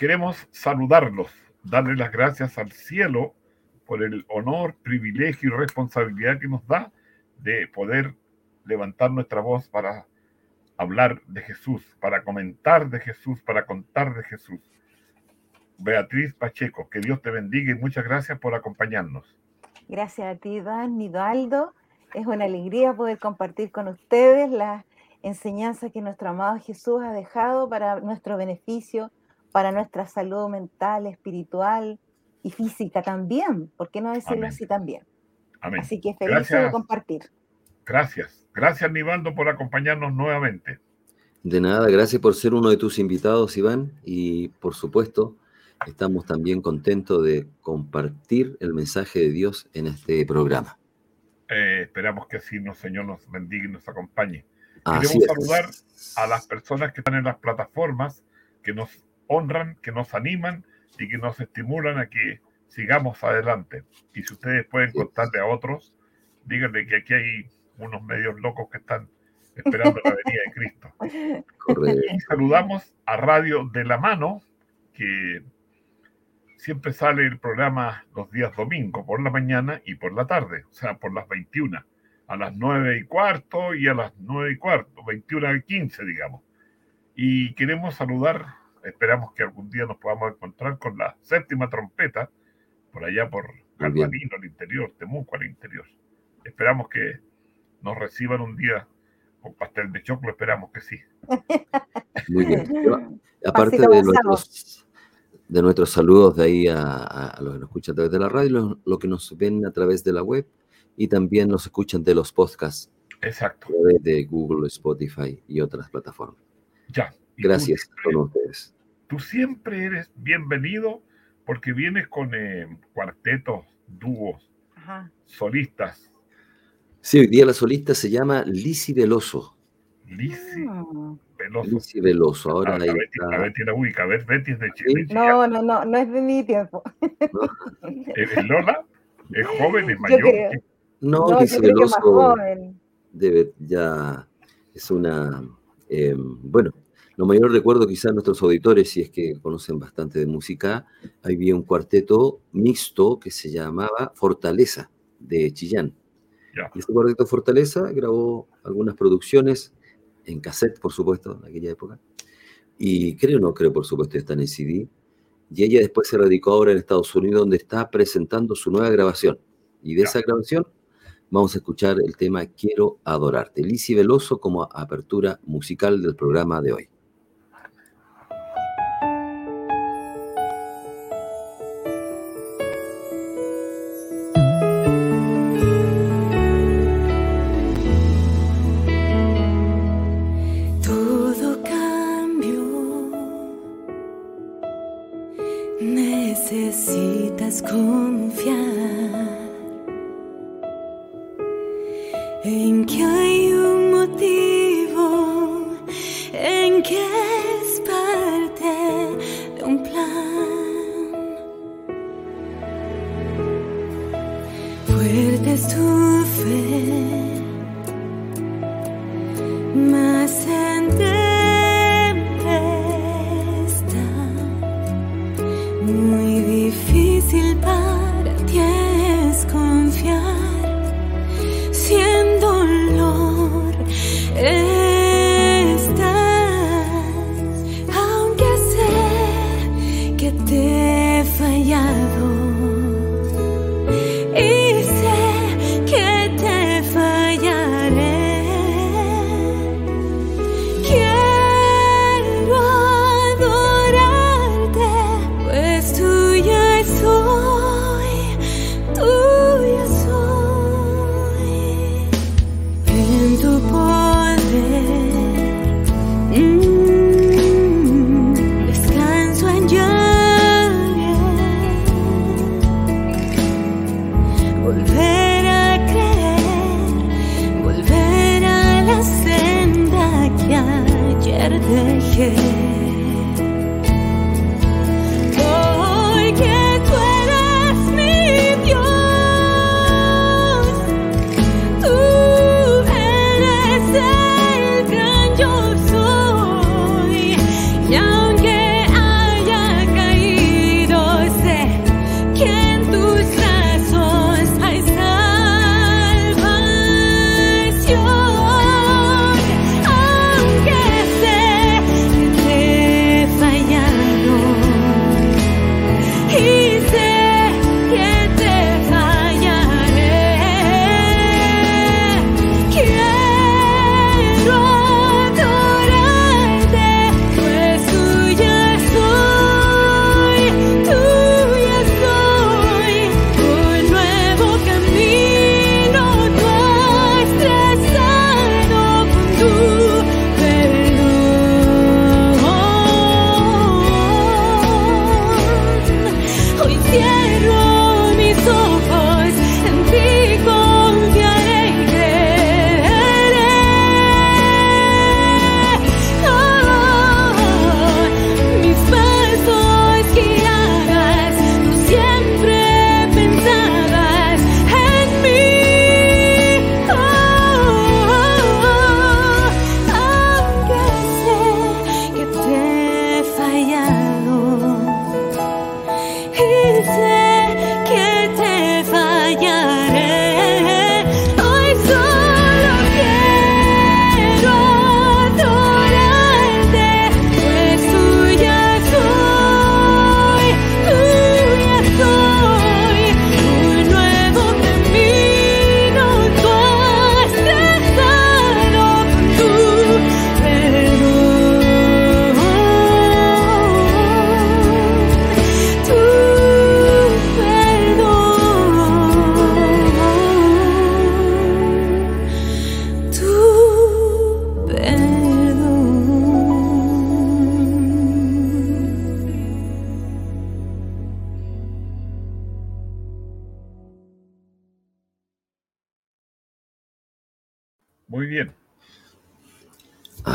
Queremos saludarlos, darle las gracias al cielo por el honor, privilegio y responsabilidad que nos da de poder levantar nuestra voz para hablar de Jesús, para comentar de Jesús, para contar de Jesús. Beatriz Pacheco, que Dios te bendiga y muchas gracias por acompañarnos. Gracias a ti, Iván, Nidaldo. Es una alegría poder compartir con ustedes las enseñanzas que nuestro amado Jesús ha dejado para nuestro beneficio para nuestra salud mental, espiritual y física también. ¿Por qué no decirlo así también? Amén. Así que feliz de compartir. Gracias. Gracias, Nivaldo, por acompañarnos nuevamente. De nada, gracias por ser uno de tus invitados, Iván. Y por supuesto, estamos también contentos de compartir el mensaje de Dios en este programa. Eh, esperamos que así nos, Señor nos bendiga y nos acompañe. Queremos saludar a las personas que están en las plataformas, que nos honran, que nos animan y que nos estimulan a que sigamos adelante. Y si ustedes pueden contarle a otros, díganle que aquí hay unos medios locos que están esperando la venida de Cristo. Y saludamos a Radio de la Mano, que siempre sale el programa los días domingos, por la mañana y por la tarde, o sea, por las 21, a las 9 y cuarto y a las 9 y cuarto, 21 y 15, digamos. Y queremos saludar Esperamos que algún día nos podamos encontrar con la séptima trompeta por allá por Galvanino al interior, Temuco al interior. Esperamos que nos reciban un día con pastel de choclo, esperamos que sí. Muy bien. aparte de nuestros, de nuestros saludos de ahí a, los que nos escuchan a través de la radio, los que nos ven a través de la web y también nos escuchan de los podcasts. Exacto. A través de Google, Spotify y otras plataformas. Ya, Gracias a ustedes. Tú siempre eres bienvenido porque vienes con eh, cuartetos, dúos, solistas. Sí, hoy día la solista se llama Lisi Veloso. Lisi ah. Veloso. Lisi Veloso. Ahora ah, ahí Betty, está... Betty la ubica. Betty es de Chile. No, no, no, no es de mi tiempo. ¿Es Lola? ¿Es joven? ¿Es mayor? No, no Lisi Veloso debe ya es una eh, bueno lo mayor recuerdo quizás nuestros auditores, si es que conocen bastante de música, había un cuarteto mixto que se llamaba Fortaleza de Chillán. Y este cuarteto Fortaleza grabó algunas producciones en cassette, por supuesto, en aquella época. Y creo, no creo, por supuesto, están en CD. Y ella después se radicó ahora en Estados Unidos, donde está presentando su nueva grabación. Y de esa grabación vamos a escuchar el tema Quiero adorarte. Lisi Veloso como apertura musical del programa de hoy. Mm, descanso en You've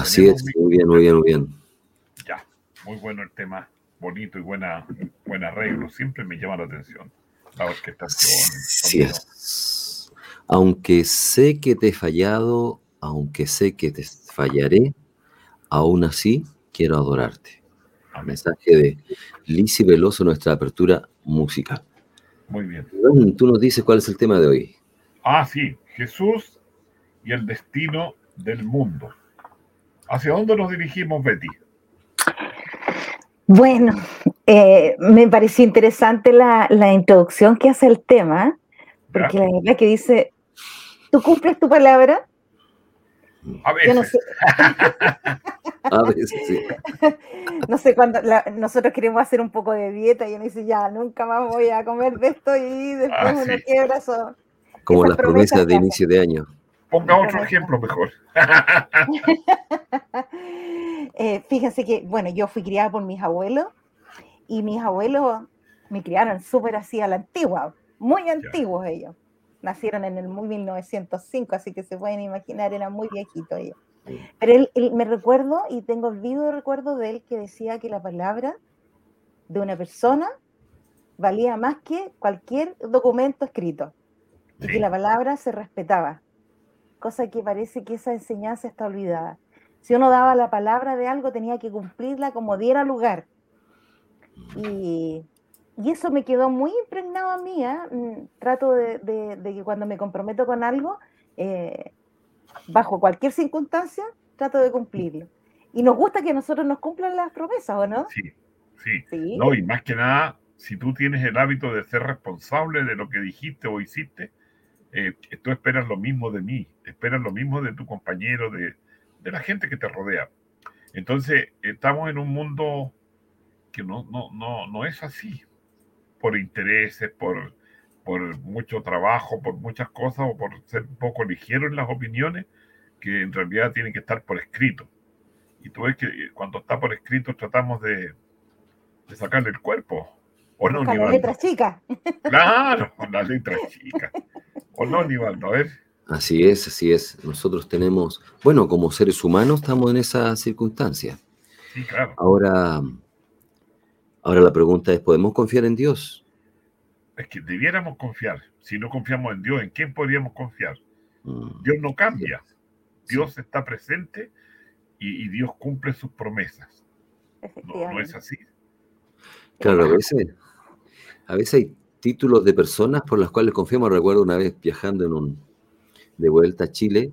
Así es, muy bien, muy bien, muy bien. Ya, muy bueno el tema, bonito y buena, buen arreglo, siempre me llama la atención la orquestación. Sí es. Aunque sé que te he fallado, aunque sé que te fallaré, aún así quiero adorarte. Mensaje de Lisi Veloso, nuestra apertura musical. Muy bien. Tú nos dices cuál es el tema de hoy. Ah, sí, Jesús y el destino del mundo. ¿Hacia dónde nos dirigimos, Betty? Bueno, eh, me pareció interesante la, introducción que hace el tema, porque la verdad que dice, ¿tú cumples tu palabra? A veces. no sé. A veces, sí. No sé cuándo, nosotros queremos hacer un poco de dieta y uno dice, ya, nunca más voy a comer de esto y después ah, uno quiebra eso. Como las promesas de inicio de año. Ponga otro ejemplo mejor. Eh, fíjense que, bueno, yo fui criada por mis abuelos y mis abuelos me criaron súper así a la antigua, muy antiguos ellos. Nacieron en el 1905, así que se pueden imaginar, eran muy viejitos ellos. Pero él, me recuerdo y tengo vivo recuerdo de él que decía que la palabra de una persona valía más que cualquier documento escrito y que la palabra se respetaba cosa que parece que esa enseñanza está olvidada. Si uno daba la palabra de algo, tenía que cumplirla como diera lugar. Y, eso me quedó muy impregnado a mí. ¿eh? Mm, trato de, que cuando me comprometo con algo, eh, bajo cualquier circunstancia, trato de cumplirlo. Y nos gusta que nosotros nos cumplan las promesas, ¿o no? Sí, sí. ¿Sí? No, y más que nada, si tú tienes el hábito de ser responsable de lo que dijiste o hiciste, eh, tú esperas lo mismo de mí, esperas lo mismo de tu compañero, de, la gente que te rodea. Entonces, estamos en un mundo que no, no, no, no es así, por intereses, por, por mucho trabajo, por muchas cosas, o por ser un poco ligero en las opiniones, que en realidad tienen que estar por escrito. Y tú ves que cuando está por escrito tratamos de, de sacarle el cuerpo. ¿O no, la letra chica. Claro, con la letra chica. ¿O no, Nivaldo? A ver. Así es, así es. Nosotros tenemos, bueno, como seres humanos estamos en esa circunstancia. Sí, claro. Ahora, ahora la pregunta es, ¿podemos confiar en Dios? Es que debiéramos confiar. Si no confiamos en Dios, ¿en quién podríamos confiar? Mm. Dios no cambia. Dios está presente y, Dios cumple sus promesas. No, no, es así. Claro, a veces, a veces hay títulos de personas por las cuales confiamos. Recuerdo una vez viajando en un, de vuelta a Chile,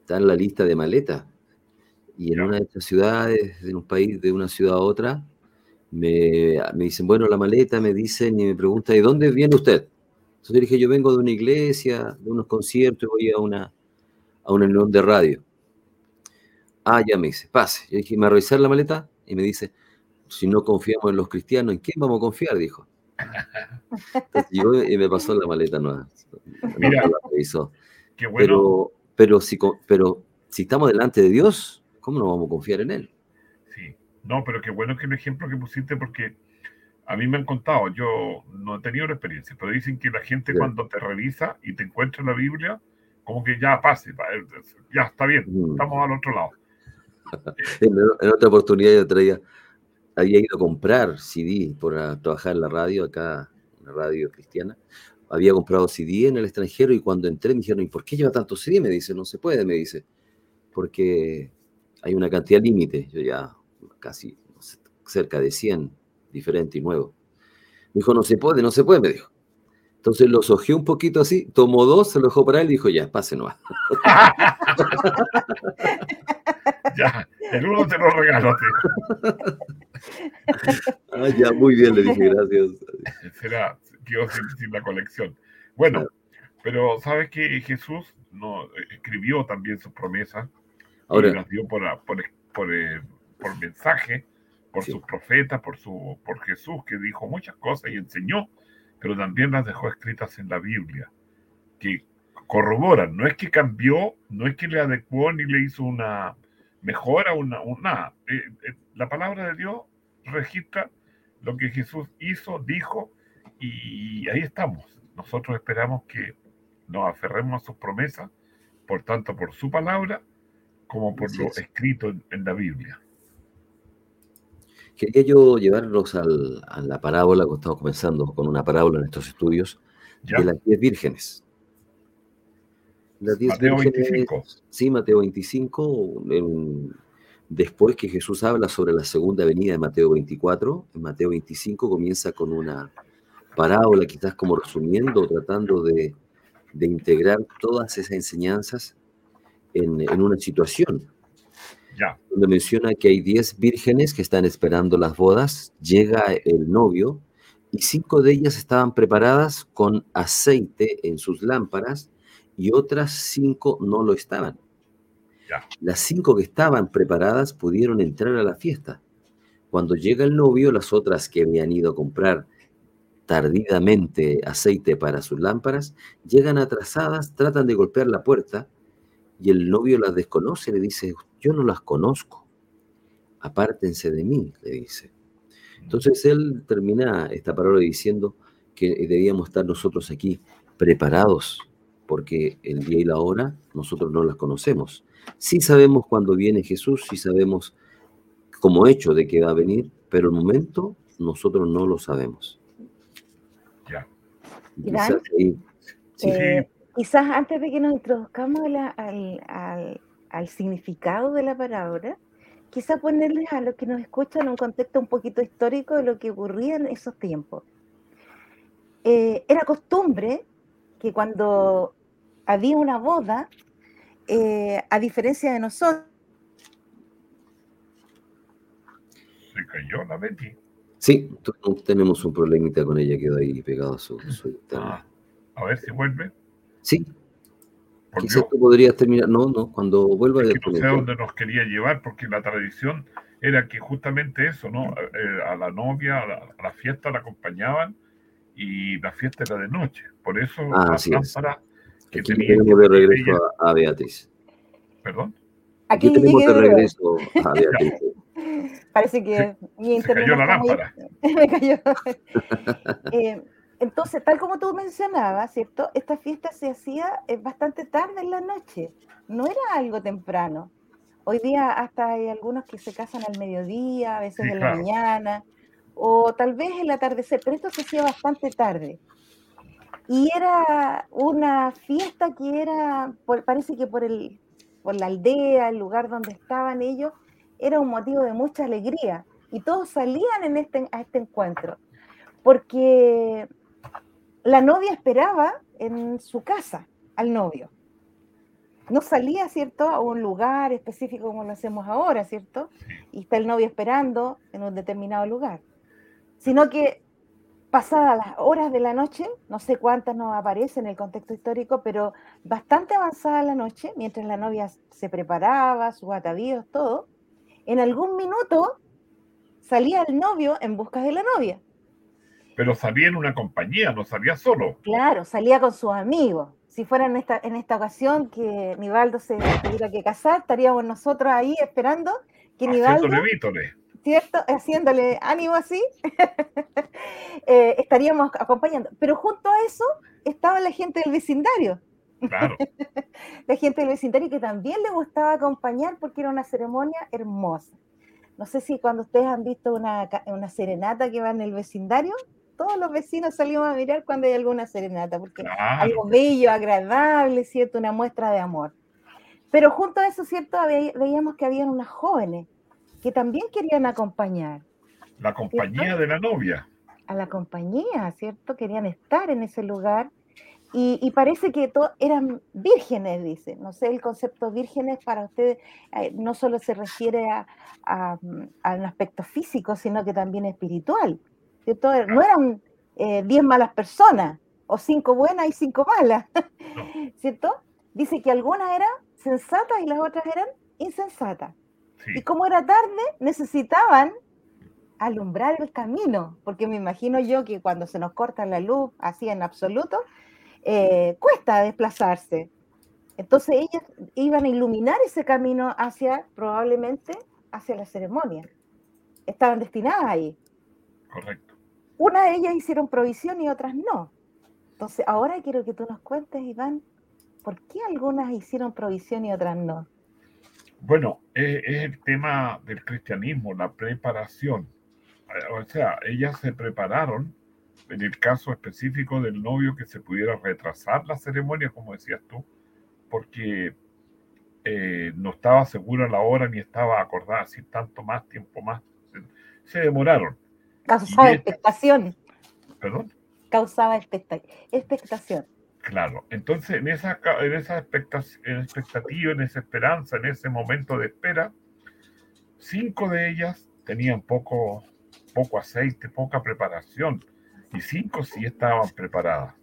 está en la lista de maletas. Y en una de estas ciudades, en un país, de una ciudad a otra, me, me, dicen, bueno, la maleta, me dicen y me preguntan, ¿de dónde viene usted? Entonces dije, yo vengo de una iglesia, de unos conciertos, voy a una, a una reunión de radio. Ah, ya me dice, pase. Yo dije, ¿me revisar la maleta? Y me dice, si no confiamos en los cristianos, ¿en quién vamos a confiar? Dijo. Entonces y me pasó la maleta nueva. Mira, qué bueno. Pero, pero, si, pero si estamos delante de Dios, ¿cómo no vamos a confiar en Él? Sí, no, pero qué bueno que el ejemplo que pusiste, porque a mí me han contado, yo no he tenido la experiencia, pero dicen que la gente cuando te revisa y te encuentra la Biblia, como que ya pase, ya está bien, mm. estamos al otro lado. en, otra oportunidad yo traía había ido a comprar CD por trabajar en la radio, acá, en la radio cristiana. Había comprado CD en el extranjero y cuando entré me dijeron, ¿y por qué lleva tanto CD? Me dice, no se puede, me dice, porque hay una cantidad límite. Yo ya casi cerca de 100 diferentes y nuevos. dijo, no se puede, no se puede, me dijo. Entonces los ojeó un poquito así, tomó dos, se lo dejó para él y dijo, ya, pase no. ya, el uno te lo regaló, ah, ya, muy bien, le dije, gracias. Será, quedó sin, la colección. Bueno, pero ¿sabes que Jesús no, escribió también sus promesas? Ahora, las dio por, por, por, eh, por mensaje, por sus profetas, por, su, por Jesús, que dijo muchas cosas y enseñó pero también las dejó escritas en la Biblia, que corroboran, no es que cambió, no es que le adecuó ni le hizo una mejora, una, una eh, eh, la palabra de Dios registra lo que Jesús hizo, dijo, y ahí estamos. Nosotros esperamos que nos aferremos a sus promesas, por tanto por su palabra, como por lo escrito en la Biblia. Quería yo llevarlos al, a la parábola que estamos comenzando con una parábola en estos estudios de las diez vírgenes. Las diez Mateo vírgenes, 25. Sí, Mateo 25. después que Jesús habla sobre la segunda venida de Mateo 24, en Mateo 25 comienza con una parábola, quizás como resumiendo, tratando de, de integrar todas esas enseñanzas en, en una situación donde menciona que hay 10 vírgenes que están esperando las bodas, llega el novio y cinco de ellas estaban preparadas con aceite en sus lámparas y otras cinco no lo estaban. Las cinco que estaban preparadas pudieron entrar a la fiesta. Cuando llega el novio, las otras que habían ido a comprar tardidamente aceite para sus lámparas, llegan atrasadas, tratan de golpear la puerta y el novio las desconoce, le dice, yo no las conozco, apártense de mí, le dice. Entonces él termina esta palabra diciendo que debíamos estar nosotros aquí preparados, porque el día y la hora nosotros no las conocemos. Sí sabemos cuándo viene Jesús, sí sabemos como hecho de que va a venir, pero el momento nosotros no lo sabemos. Ya. Quizás, eh, quizás antes de que nos introduzcamos al, al significado de la palabra, quizá ponerles a los que nos escuchan un contexto un poquito histórico de lo que ocurría en esos tiempos. Eh, era costumbre que cuando había una boda, eh, a diferencia de nosotros, se cayó la Betty. Sí, tenemos un problemita con ella, quedó ahí pegado a su, ah, a ver si vuelve. Sí, Quizás tú podrías terminar, no, no, cuando vuelva es que no sé a dónde nos quería llevar, porque la tradición era que justamente eso, ¿no? Eh, a la novia, a la, fiesta la acompañaban y la fiesta era de noche. Por eso ah, la lámpara que Aquí tenemos de regreso a, Beatriz. ¿Perdón? Aquí, tenemos de regreso a Beatriz. Parece que mi Se cayó la lámpara. Me cayó. eh, entonces, tal como tú mencionabas, ¿cierto? Esta fiesta se hacía eh, bastante tarde en la noche, no era algo temprano. Hoy día hasta hay algunos que se casan al mediodía, a veces en la mañana, o tal vez el atardecer, pero esto se hacía bastante tarde. Y era una fiesta que era, parece que por, el, por la aldea, el lugar donde estaban ellos, era un motivo de mucha alegría. Y todos salían en este, a este encuentro, porque la novia esperaba en su casa al novio. No salía, ¿cierto?, a un lugar específico como lo hacemos ahora, ¿cierto? Y está el novio esperando en un determinado lugar. Sino que pasadas las horas de la noche, no sé cuántas nos aparecen en el contexto histórico, pero bastante avanzada la noche, mientras la novia se preparaba, sus atavíos, todo, en algún minuto salía el novio en busca de la novia pero salía en una compañía, no salía solo. Claro, salía con sus amigos. Si fuera en esta, en esta ocasión que Nivaldo se tuviera que casar, estaríamos nosotros ahí esperando que Nivaldo... ¿Cierto? Haciéndole ánimo así, eh, estaríamos acompañando. Pero junto a eso estaba la gente del vecindario. Claro. la gente del vecindario que también le gustaba acompañar porque era una ceremonia hermosa. No sé si cuando ustedes han visto una, una serenata que va en el vecindario, todos los vecinos salimos a mirar cuando hay alguna serenata, porque algo bello, agradable, ¿cierto? Una muestra de amor. Pero junto a eso, ¿cierto? veíamos que habían unas jóvenes que también querían acompañar. La compañía de la novia. a la compañía, ¿cierto? Querían estar en ese lugar y, parece que eran vírgenes, dice. No sé, el concepto vírgenes para ustedes eh, no solo se refiere a, un aspecto físico, sino que también espiritual. ¿Cierto? No eran eh, diez malas personas, o cinco buenas y cinco malas, ¿cierto? Dice que algunas eran sensatas y las otras eran insensatas. Y como era tarde, necesitaban alumbrar el camino, porque me imagino yo que cuando se nos corta la luz, así en absoluto, eh, cuesta desplazarse. Entonces ellas iban a iluminar ese camino hacia, probablemente, hacia la ceremonia. Estaban destinadas ahí. Correcto. Una de ellas hicieron provisión y otras no. Entonces, ahora quiero que tú nos cuentes, Iván, ¿por qué algunas hicieron provisión y otras no? Bueno, es, el tema del cristianismo, la preparación. O sea, ellas se prepararon en el caso específico del novio que se pudiera retrasar la ceremonia, como decías tú, porque eh, no estaba segura la hora ni estaba acordada así tanto más tiempo más. Se demoraron. Causaba expectación. ¿Perdón? Causaba expectación. Claro, entonces en esa, en esa expectativa, en esa esperanza, en ese momento de espera, cinco de ellas tenían poco, poco aceite, poca preparación y cinco sí estaban preparadas.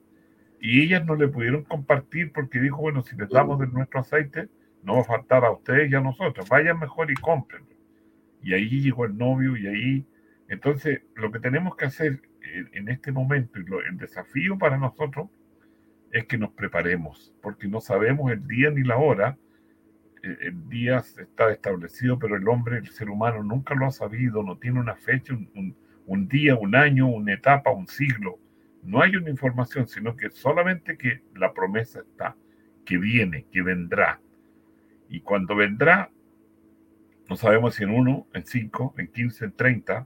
Y ellas no le pudieron compartir porque dijo, bueno, si les damos de nuestro aceite, no va a faltar a ustedes y a nosotros, vayan mejor y compren. Y ahí llegó el novio y ahí, entonces lo que tenemos que hacer en este momento y el desafío para nosotros es que nos preparemos, porque no sabemos el día ni la hora. El, día está establecido, pero el hombre, el ser humano, nunca lo ha sabido, no tiene una fecha, un, un día, un año, una etapa, un siglo. No hay una información, sino que solamente que la promesa está, que viene, que vendrá. Y cuando vendrá, no sabemos si en uno, en cinco, en quince, en treinta,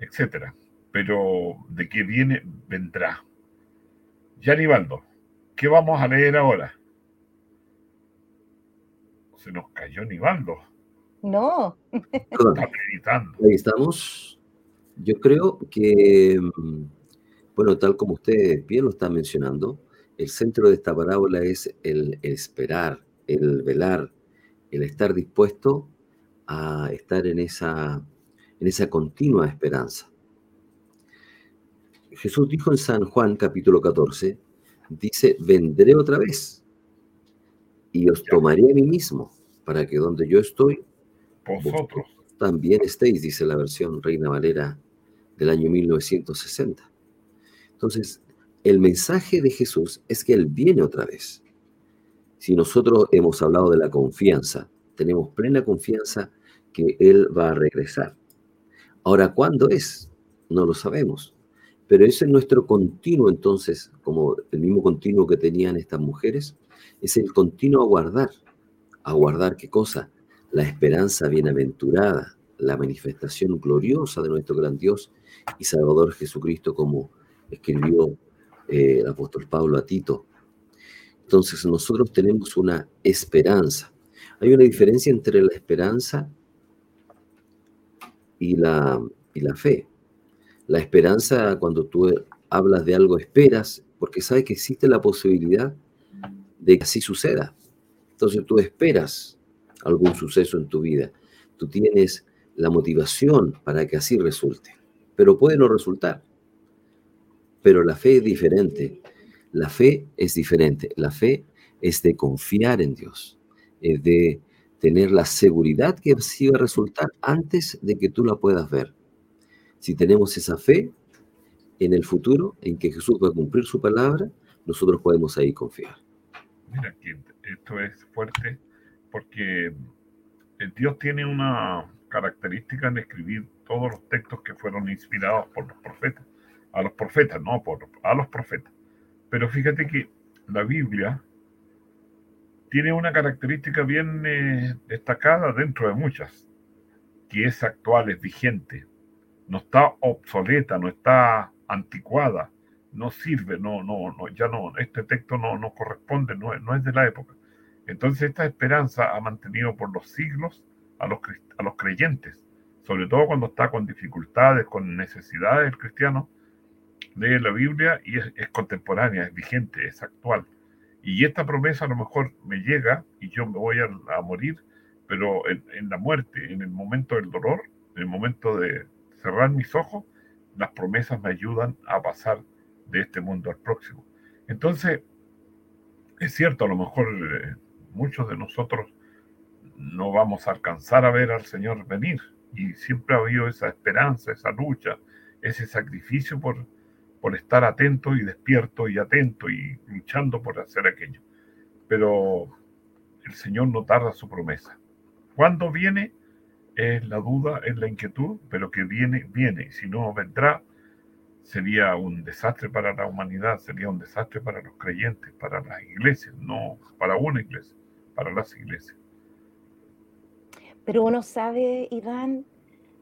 etcétera. Pero de que viene, vendrá. Ya Nivaldo, ¿qué vamos a leer ahora? Se nos cayó Nivaldo. No. Está meditando. Ahí estamos. Yo creo que, mm, bueno, tal como usted bien lo está mencionando, el centro de esta parábola es el esperar, el velar, el estar dispuesto a estar en esa, en esa continua esperanza. Jesús dijo en San Juan capítulo 14, dice, vendré otra vez y os tomaré a mí mismo para que donde yo estoy, vosotros también estéis, dice la versión Reina Valera del año 1960. Entonces, el mensaje de Jesús es que Él viene otra vez. Si nosotros hemos hablado de la confianza, tenemos plena confianza que Él va a regresar. Ahora, ¿cuándo es? No lo sabemos. Pero ese es nuestro continuo, entonces, como el mismo continuo que tenían estas mujeres, es el continuo aguardar. ¿Aguardar qué cosa? La esperanza bienaventurada, la manifestación gloriosa de nuestro gran Dios y Salvador Jesucristo, como escribió eh, el apóstol Pablo a Tito. Entonces nosotros tenemos una esperanza. Hay una diferencia entre la esperanza y la, y la fe. La esperanza, cuando tú hablas de algo, esperas porque sabes que existe la posibilidad de que así suceda. Entonces tú esperas algún suceso en tu vida. Tú tienes la motivación para que así resulte pero puede no resultar. Pero la fe es diferente. La fe es diferente. La fe es de confiar en Dios, es de tener la seguridad que así va a resultar antes de que tú la puedas ver. Si tenemos esa fe en el futuro, en que Jesús va a cumplir su palabra, nosotros podemos ahí confiar. Mira, esto es fuerte porque Dios tiene una característica en escribir todos los textos que fueron inspirados por los profetas, a los profetas, no por, a los profetas. Pero fíjate que la Biblia tiene una característica bien eh, destacada dentro de muchas, que es actual, es vigente, no está obsoleta, no está anticuada, no sirve, no, no, no, ya no, este texto no, no corresponde, no, no es de la época. Entonces esta esperanza ha mantenido por los siglos a los, a los creyentes sobre todo cuando está con dificultades, con necesidades el cristiano, lee la Biblia y es, contemporánea, es vigente, es actual. Y esta promesa a lo mejor me llega y yo me voy a, morir, pero en, la muerte, en el momento del dolor, en el momento de cerrar mis ojos, las promesas me ayudan a pasar de este mundo al próximo. Entonces, es cierto, a lo mejor eh, muchos de nosotros no vamos a alcanzar a ver al Señor venir. Y siempre ha habido esa esperanza, esa lucha, ese sacrificio por, por estar atento y despierto y atento y luchando por hacer aquello. Pero el Señor no tarda su promesa. Cuando viene es la duda, es la inquietud, pero que viene, viene. Si no vendrá, sería un desastre para la humanidad, sería un desastre para los creyentes, para las iglesias, no para una iglesia, para las iglesias. Pero uno sabe, Iván,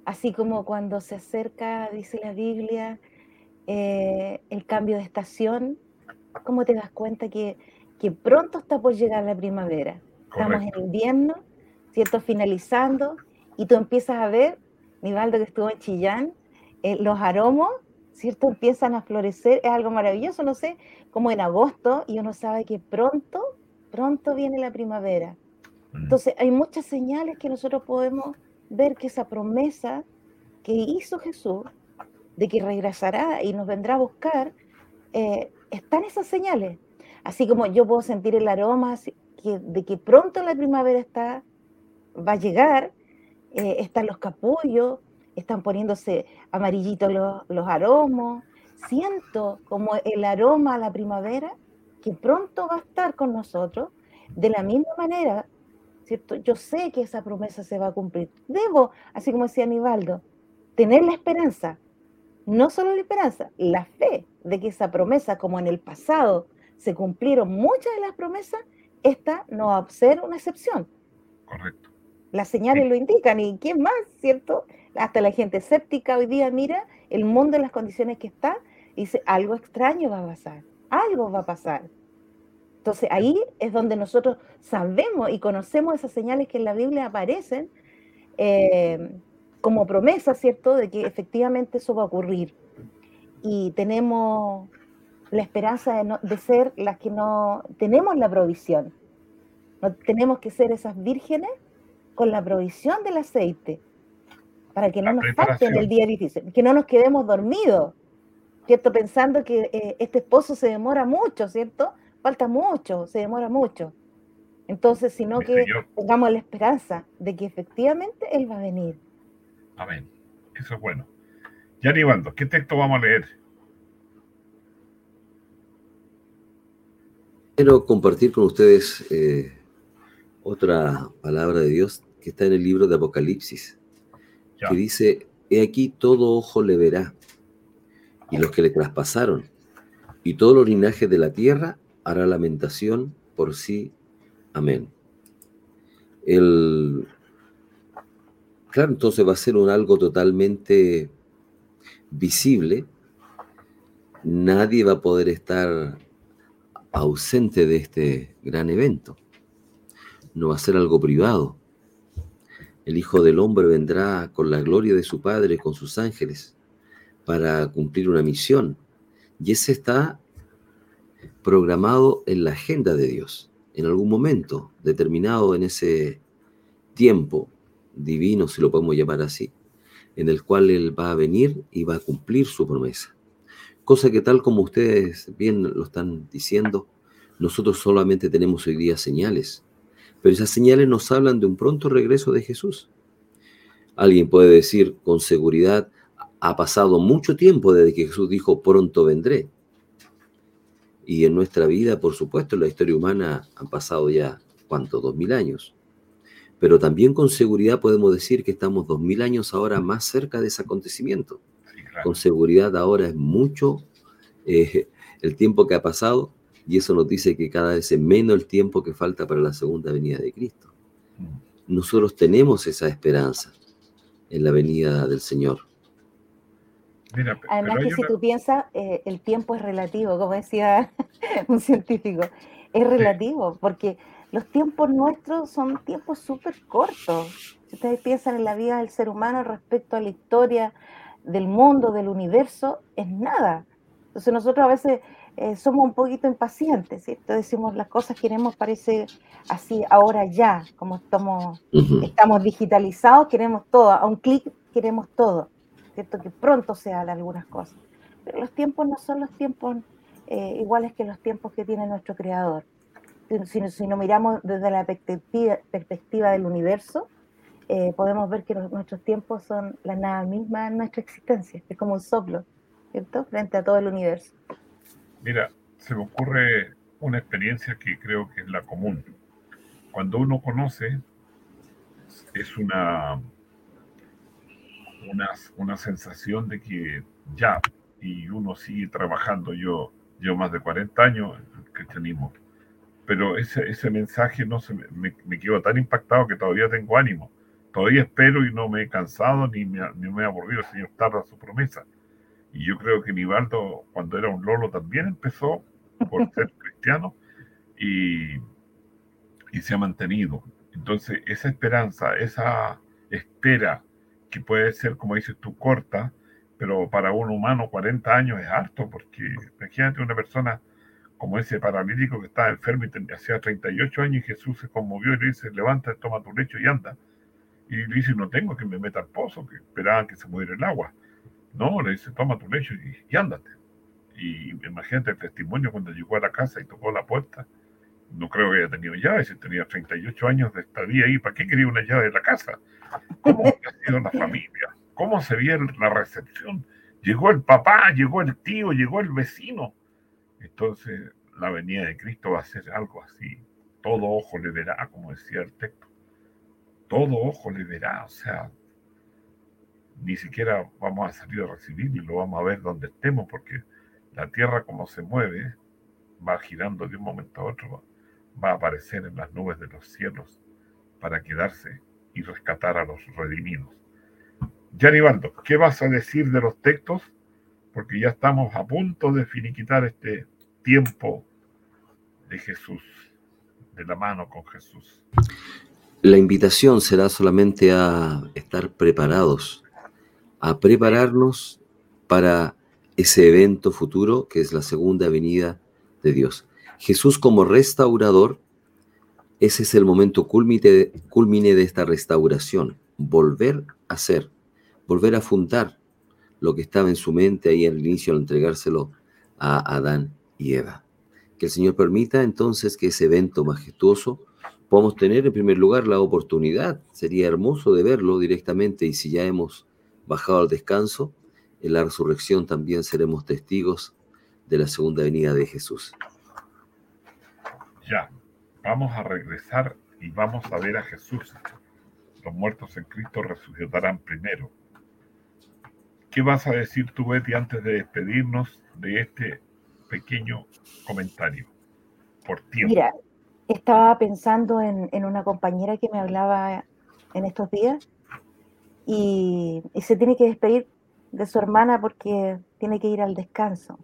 así como cuando se acerca, dice la Biblia, eh, el cambio de estación, ¿cómo te das cuenta que, que pronto está por llegar la primavera? Estamos en invierno, ¿cierto? Finalizando, y tú empiezas a ver, Nivaldo que estuvo en Chillán, eh, los aromos, ¿cierto? Empiezan a florecer, es algo maravilloso, no sé, como en agosto, y uno sabe que pronto, pronto viene la primavera. Mm. Entonces, hay muchas señales que nosotros podemos ver que esa promesa que hizo Jesús de que regresará y nos vendrá a buscar, eh, están esas señales. Así como yo puedo sentir el aroma de que pronto la primavera está, va a llegar, eh, están los capullos, están poniéndose amarillitos los, los aromos. Siento como el aroma a la primavera que pronto va a estar con nosotros. De la misma manera, ¿cierto? Yo sé que esa promesa se va a cumplir. Debo, así como decía Aníbaldo, tener la esperanza, no solo la esperanza, la fe de que esa promesa, como en el pasado se cumplieron muchas de las promesas, esta no va a ser una excepción. Correcto. Las señales lo indican y quién más, ¿cierto? Hasta la gente escéptica hoy día mira el mundo en las condiciones que está y dice, algo extraño va a pasar, algo va a pasar. Entonces ahí es donde nosotros sabemos y conocemos esas señales que en la Biblia aparecen eh, como promesa, ¿cierto?, de que efectivamente eso va a ocurrir. Y tenemos la esperanza de, de ser las que no tenemos la provisión. No tenemos que ser esas vírgenes con la provisión del aceite, para que no nos falte en el día difícil, que no nos quedemos dormidos, ¿cierto? Pensando que eh, este esposo se demora mucho, ¿cierto? Falta mucho, se demora mucho. Entonces, sino que tengamos la esperanza de que efectivamente Él va a venir. Amén. Eso es bueno. Ya Nivaldo, ¿qué texto vamos a leer? Quiero compartir con ustedes eh, otra palabra de Dios que está en el libro de Apocalipsis, que dice, he aquí todo ojo le verá, y los que le traspasaron, y todos los linajes de la tierra hará lamentación por sí. Amén. El, claro, entonces va a ser un algo totalmente visible. Nadie va a poder estar ausente de este gran evento no va a ser algo privado. El Hijo del Hombre vendrá con la gloria de su Padre, con sus ángeles, para cumplir una misión. Y ese está programado en la agenda de Dios, en algún momento determinado en ese tiempo divino, si lo podemos llamar así, en el cual Él va a venir y va a cumplir su promesa. Cosa que tal como ustedes bien lo están diciendo, nosotros solamente tenemos hoy día señales, pero esas señales nos hablan de un pronto regreso de Jesús. Alguien puede decir con seguridad, ha pasado mucho tiempo desde que Jesús dijo, pronto vendré. Y en nuestra vida, por supuesto, en la historia humana han pasado ya, ¿cuánto? Dos mil años. Pero también con seguridad podemos decir que estamos dos mil años ahora más cerca de ese acontecimiento. Con seguridad ahora es mucho eh, el tiempo que ha pasado y eso nos dice que cada vez es menos el tiempo que falta para la segunda venida de Cristo. Mm. Nosotros tenemos esa esperanza en la venida del Señor. Además que si tú piensas, eh, el tiempo es relativo, como decía un científico, es relativo, porque los tiempos nuestros son tiempos súper cortos. Si ustedes piensan en la vida del ser humano respecto a la historia del mundo, del universo, es nada. Entonces nosotros a veces eh, somos un poquito impacientes, ¿cierto? Decimos las cosas queremos parece así ahora ya, como estamos, estamos digitalizados, queremos todo, a un clic queremos todo, ¿cierto? Que pronto se hagan algunas cosas. Pero los tiempos no son los tiempos eh, iguales que los tiempos que tiene nuestro creador. Si, si nos miramos desde la perspectiva, del universo, eh, podemos ver que nuestros tiempos son la nada misma en nuestra existencia, es como un soplo, ¿cierto? Frente a todo el universo. Mira, se me ocurre una experiencia que creo que es la común. Cuando uno conoce, es una, una, una sensación de que ya, y uno sigue trabajando. Yo llevo más de 40 años en el cristianismo, pero ese, ese mensaje no se me, me, quedó tan impactado que todavía tengo ánimo. Todavía espero y no me he cansado ni me, ni me he aburrido. El Señor tarda su promesa. Y yo creo que Nivaldo, cuando era un lolo, también empezó por ser cristiano y, y se ha mantenido. Entonces, esa esperanza, esa espera, que puede ser, como dices tú, corta, pero para un humano 40 años es harto, porque imagínate una persona como ese paralítico que estaba enfermo y hacía 38 años y Jesús se conmovió y le dice, levanta, toma tu lecho y anda. Y le dice, no tengo que me meta al pozo, que esperaban que se muriera el agua. No, le dice, toma tu lecho y, ándate. Y imagínate el testimonio cuando llegó a la casa y tocó la puerta. No creo que haya tenido llaves, si tenía 38 años de estadía ahí, ¿para qué quería una llave de la casa? ¿Cómo ha sido la familia? ¿Cómo se vio la recepción? Llegó el papá, llegó el tío, llegó el vecino. Entonces, la venida de Cristo va a ser algo así. Todo ojo le verá, como decía el texto. Todo ojo le verá, o sea, ni siquiera vamos a salir a recibir y lo vamos a ver donde estemos, porque la tierra como se mueve, va girando de un momento a otro, va a aparecer en las nubes de los cielos para quedarse y rescatar a los redimidos. Yanibaldo, ¿qué vas a decir de los textos? Porque ya estamos a punto de finiquitar este tiempo de Jesús, de la mano con Jesús. La invitación será solamente a estar preparados a prepararnos para ese evento futuro que es la segunda venida de Dios. Jesús como restaurador, ese es el momento culmine de esta restauración, volver a ser, volver a fundar lo que estaba en su mente ahí al inicio al entregárselo a Adán y Eva. Que el Señor permita entonces que ese evento majestuoso podamos tener en primer lugar la oportunidad, sería hermoso de verlo directamente y si ya hemos bajado al descanso, en la resurrección también seremos testigos de la segunda venida de Jesús. Ya, vamos a regresar y vamos a ver a Jesús. Los muertos en Cristo resucitarán primero. ¿Qué vas a decir tú, Betty, antes de despedirnos de este pequeño comentario? Por tiempo. Mira, estaba pensando en, en una compañera que me hablaba en estos días y, se tiene que despedir de su hermana porque tiene que ir al descanso.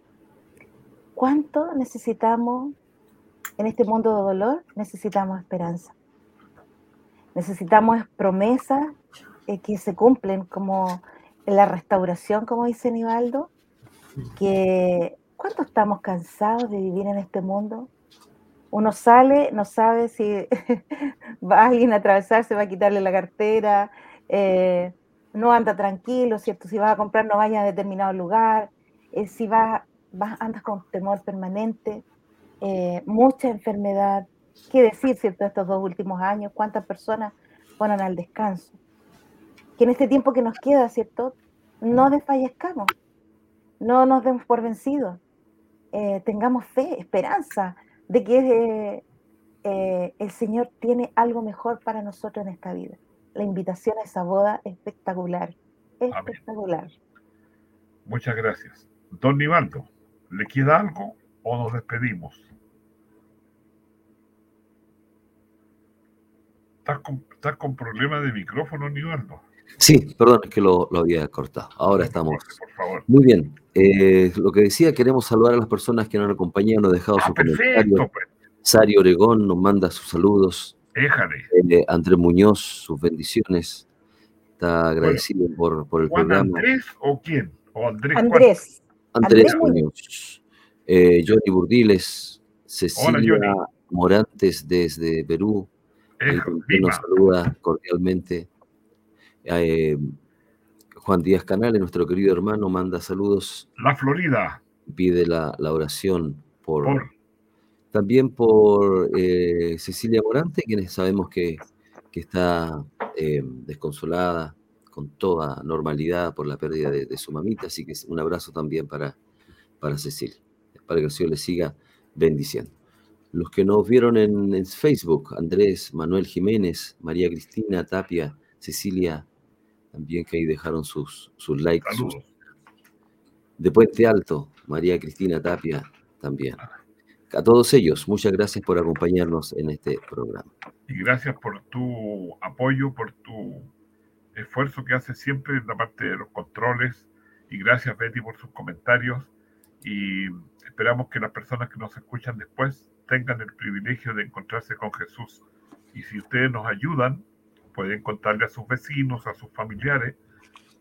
¿Cuánto necesitamos en este mundo de dolor? Necesitamos esperanza. Necesitamos promesas eh, que se cumplen, como en la restauración, como dice Nivaldo, que ¿cuánto estamos cansados de vivir en este mundo? Uno sale, no sabe si va alguien a atravesar, se va a quitarle la cartera, eh, no anda tranquilo, ¿cierto? Si vas a comprar, no vaya a determinado lugar, eh, si vas, vas, andas con temor permanente, eh, mucha enfermedad. ¿Qué decir, cierto, estos dos últimos años? ¿Cuántas personas fueron al descanso? Que en este tiempo que nos queda, ¿cierto? No desfallezcamos, no nos demos por vencidos, tengamos fe, esperanza de que el Señor tiene algo mejor para nosotros en esta vida la invitación a esa boda espectacular. Espectacular. Muchas gracias. Don Nivaldo, ¿le queda algo o nos despedimos? ¿Estás con, estás con problema de micrófono, Nivaldo? Sí, perdón, es que lo, había cortado. Ahora estamos. Por favor. Muy bien. Eh, lo que decía, queremos saludar a las personas que nos acompañado, nos han dejado ah, sus comentarios. Pues. Sari Oregón nos manda sus saludos. Eh, Andrés Muñoz, sus bendiciones. Está agradecido por, por, el programa. ¿Andrés o quién? ¿O Andrés? Andrés Muñoz, eh, Johnny Burdiles, Cecilia Morantes desde Perú, nos saluda cordialmente. Eh, Juan Díaz Canales, nuestro querido hermano, manda saludos. La Florida. Pide la, oración por, también por eh, Cecilia Morante, quienes sabemos que, está eh, desconsolada con toda normalidad por la pérdida de, su mamita, así que un abrazo también para, para Cecilia, para que el Señor le siga bendiciendo. Los que nos vieron en, Facebook, Andrés, Manuel Jiménez, María Cristina Tapia, Cecilia, también que ahí dejaron sus, sus likes. de Puente Alto, María Cristina Tapia también. A todos ellos, muchas gracias por acompañarnos en este programa. Y gracias por tu apoyo, por tu esfuerzo que haces siempre en la parte de los controles. Y gracias, Betty, por sus comentarios. Y esperamos que las personas que nos escuchan después tengan el privilegio de encontrarse con Jesús. Y si ustedes nos ayudan, pueden contarle a sus vecinos, a sus familiares,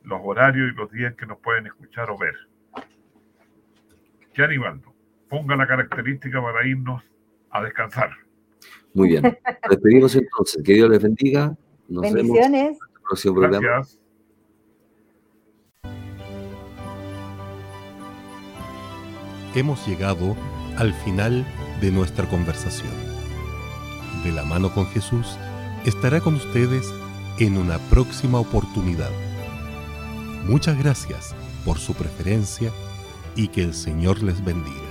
los horarios y los días que nos pueden escuchar o ver. Ya Aníbaldo, ponga la característica para irnos a descansar. Muy bien. Despedimos entonces. Que Dios les bendiga. Nos Bendiciones. Vemos en el próximo programa. Gracias. Hemos llegado al final de nuestra conversación. De la mano con Jesús estará con ustedes en una próxima oportunidad. Muchas gracias por su preferencia y que el Señor les bendiga.